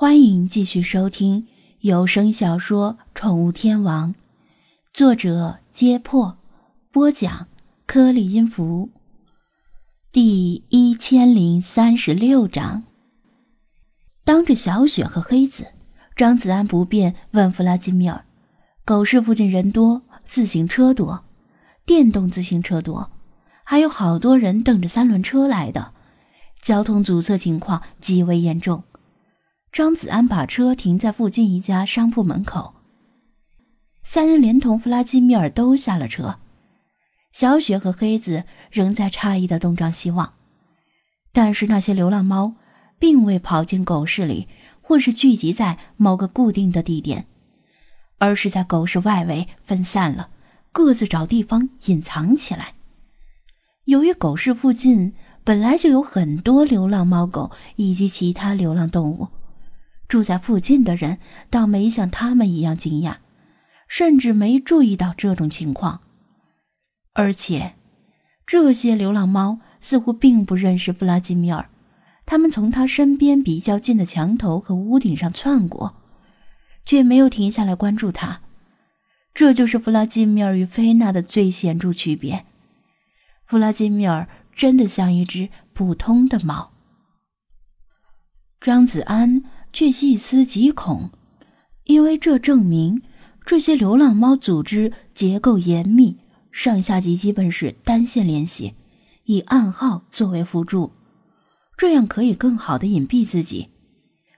欢迎继续收听有声小说《宠物天王》，作者：揭破，播讲：颗粒音符。第一千零三十六章。当着小雪和黑子，张子安不便问弗拉基米尔：“狗市附近人多，自行车多，电动自行车多，还有好多人蹬着三轮车来的，交通阻塞情况极为严重。”张子安把车停在附近一家商铺门口，三人连同弗拉基米尔都下了车。小雪和黑子仍在诧异的东张西望，但是那些流浪猫并未跑进狗市里，或是聚集在某个固定的地点，而是在狗市外围分散了，各自找地方隐藏起来。由于狗市附近本来就有很多流浪猫狗以及其他流浪动物。住在附近的人倒没像他们一样惊讶，甚至没注意到这种情况。而且，这些流浪猫似乎并不认识弗拉基米尔，他们从他身边比较近的墙头和屋顶上窜过，却没有停下来关注他。这就是弗拉基米尔与菲娜的最显著区别。弗拉基米尔真的像一只普通的猫。张子安。却细思极恐，因为这证明这些流浪猫组织结构严密，上下级基本是单线联系，以暗号作为辅助，这样可以更好的隐蔽自己。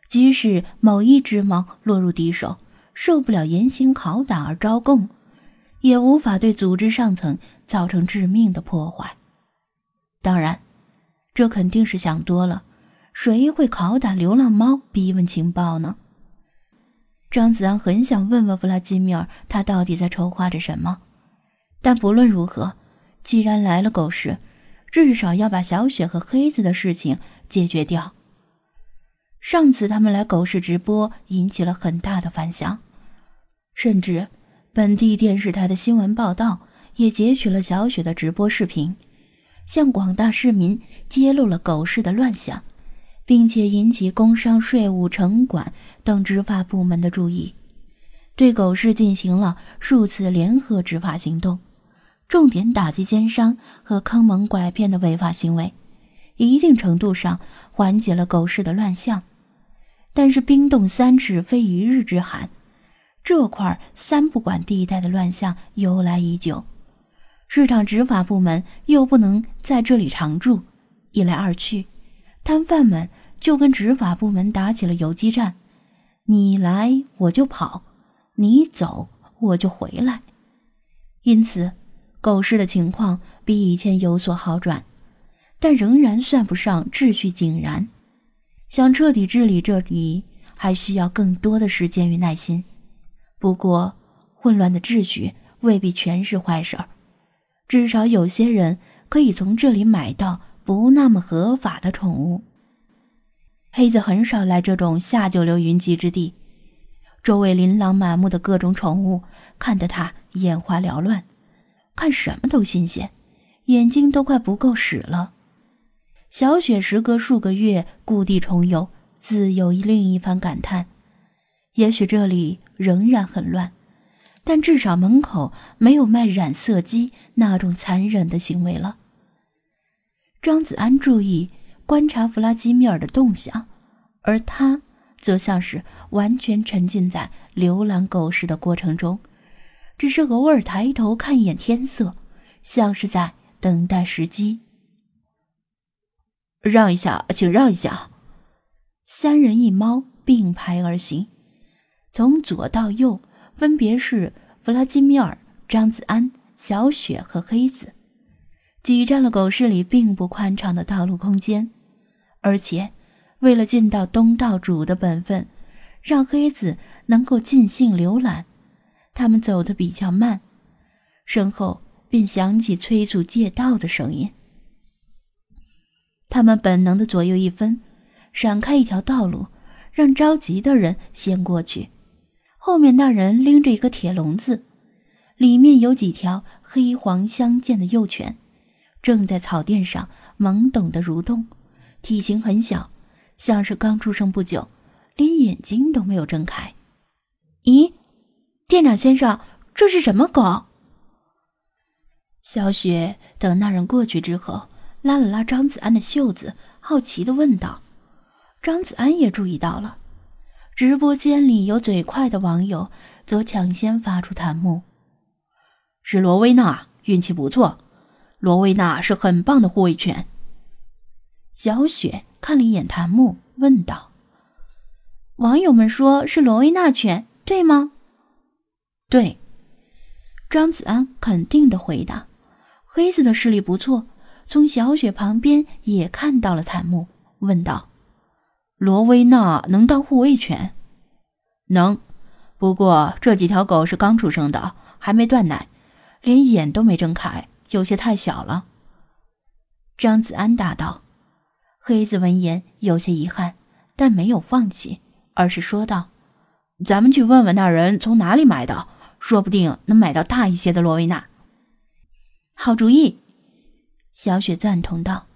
即使某一只猫落入敌手，受不了严刑拷打而招供，也无法对组织上层造成致命的破坏。当然，这肯定是想多了。谁会拷打流浪猫、逼问情报呢？张子安很想问问弗拉基米尔，他到底在筹划着什么。但不论如何，既然来了狗市，至少要把小雪和黑子的事情解决掉。上次他们来狗市直播，引起了很大的反响，甚至本地电视台的新闻报道也截取了小雪的直播视频，向广大市民揭露了狗市的乱象。并且引起工商、税务、城管等执法部门的注意，对狗市进行了数次联合执法行动，重点打击奸商和坑蒙拐骗的违法行为，一定程度上缓解了狗市的乱象。但是冰冻三尺非一日之寒，这块三不管地带的乱象由来已久，市场执法部门又不能在这里常驻，一来二去。摊贩们就跟执法部门打起了游击战，你来我就跑，你走我就回来。因此，狗市的情况比以前有所好转，但仍然算不上秩序井然。想彻底治理这里，还需要更多的时间与耐心。不过，混乱的秩序未必全是坏事儿，至少有些人可以从这里买到。不那么合法的宠物，黑子很少来这种下九流云集之地，周围琳琅满目的各种宠物看得他眼花缭乱，看什么都新鲜，眼睛都快不够使了。小雪时隔数个月故地重游，自有另一番感叹：也许这里仍然很乱，但至少门口没有卖染色机那种残忍的行为了。张子安注意观察弗拉基米尔的动向，而他则像是完全沉浸在浏览狗市的过程中，只是偶尔抬头看一眼天色，像是在等待时机。让一下，请让一下。三人一猫并排而行，从左到右分别是弗拉基米尔、张子安、小雪和黑子。挤占了狗市里并不宽敞的道路空间，而且为了尽到东道主的本分，让黑子能够尽兴浏览，他们走得比较慢，身后便响起催促借道的声音。他们本能的左右一分，闪开一条道路，让着急的人先过去。后面那人拎着一个铁笼子，里面有几条黑黄相间的幼犬。正在草垫上懵懂的蠕动，体型很小，像是刚出生不久，连眼睛都没有睁开。咦，店长先生，这是什么狗？小雪等那人过去之后，拉了拉张子安的袖子，好奇的问道。张子安也注意到了，直播间里有嘴快的网友，则抢先发出弹幕：“是罗威娜，运气不错。罗威娜是很棒的护卫犬。”小雪看了一眼檀木，问道：“网友们说是罗威纳犬，对吗？”“对。”张子安肯定的回答。黑子的视力不错，从小雪旁边也看到了檀木，问道：“罗威纳能当护卫犬？”“能，不过这几条狗是刚出生的，还没断奶，连眼都没睁开，有些太小了。”张子安答道。黑子闻言有些遗憾，但没有放弃，而是说道：“咱们去问问那人从哪里买的，说不定能买到大一些的罗威纳。”好主意，小雪赞同道：“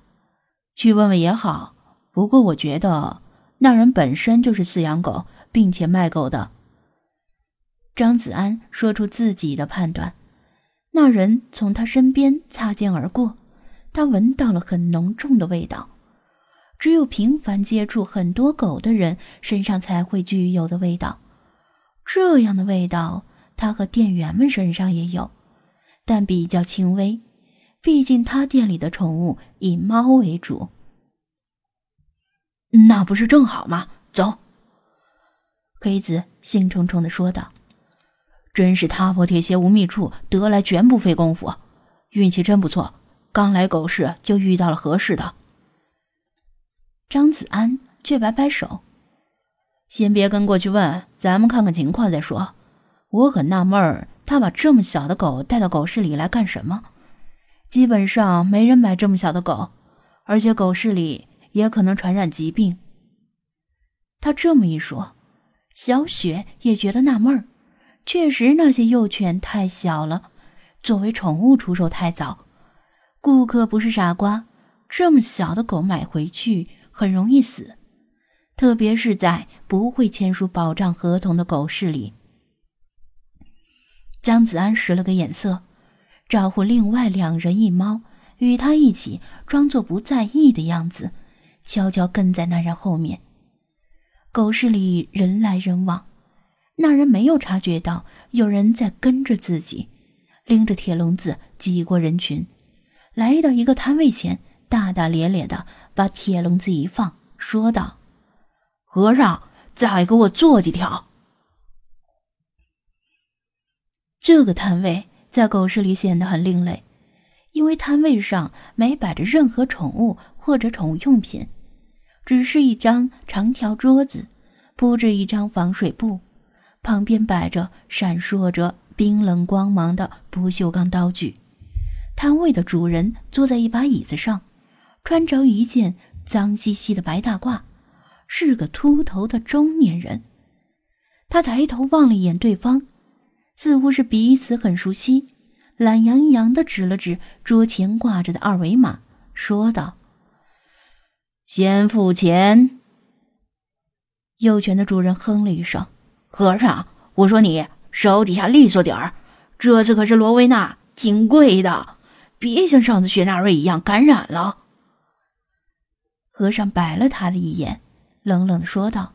去问问也好，不过我觉得那人本身就是饲养狗，并且卖狗的。”张子安说出自己的判断。那人从他身边擦肩而过，他闻到了很浓重的味道。只有频繁接触很多狗的人身上才会具有的味道，这样的味道，他和店员们身上也有，但比较轻微。毕竟他店里的宠物以猫为主。那不是正好吗？走。黑子兴冲冲地说道：“真是踏破铁鞋无觅处，得来全不费工夫，运气真不错，刚来狗市就遇到了合适的。”张子安却摆摆手：“先别跟过去问，咱们看看情况再说。我很纳闷，他把这么小的狗带到狗市里来干什么？基本上没人买这么小的狗，而且狗市里也可能传染疾病。”他这么一说，小雪也觉得纳闷。确实，那些幼犬太小了，作为宠物出售太早。顾客不是傻瓜，这么小的狗买回去。很容易死，特别是在不会签署保障合同的狗市里。张子安使了个眼色，招呼另外两人一猫与他一起装作不在意的样子，悄悄跟在那人后面。狗市里人来人往，那人没有察觉到有人在跟着自己，拎着铁笼子挤过人群，来到一个摊位前。大大咧咧的把铁笼子一放，说道：“和尚，再给我做几条。”这个摊位在狗市里显得很另类，因为摊位上没摆着任何宠物或者宠物用品，只是一张长条桌子，铺着一张防水布，旁边摆着闪烁着冰冷光芒的不锈钢刀具。摊位的主人坐在一把椅子上。穿着一件脏兮兮的白大褂，是个秃头的中年人。他抬头望了一眼对方，似乎是彼此很熟悉，懒洋洋的指了指桌前挂着的二维码，说道：“先付钱。”幼犬的主人哼了一声：“和尚，我说你手底下利索点儿，这次可是罗威纳，挺贵的，别像上次雪纳瑞一样感染了。”和尚白了他的一眼，冷冷的说道：“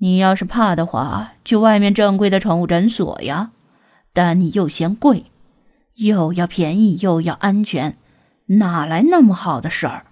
你要是怕的话，去外面正规的宠物诊所呀。但你又嫌贵，又要便宜又要安全，哪来那么好的事儿？”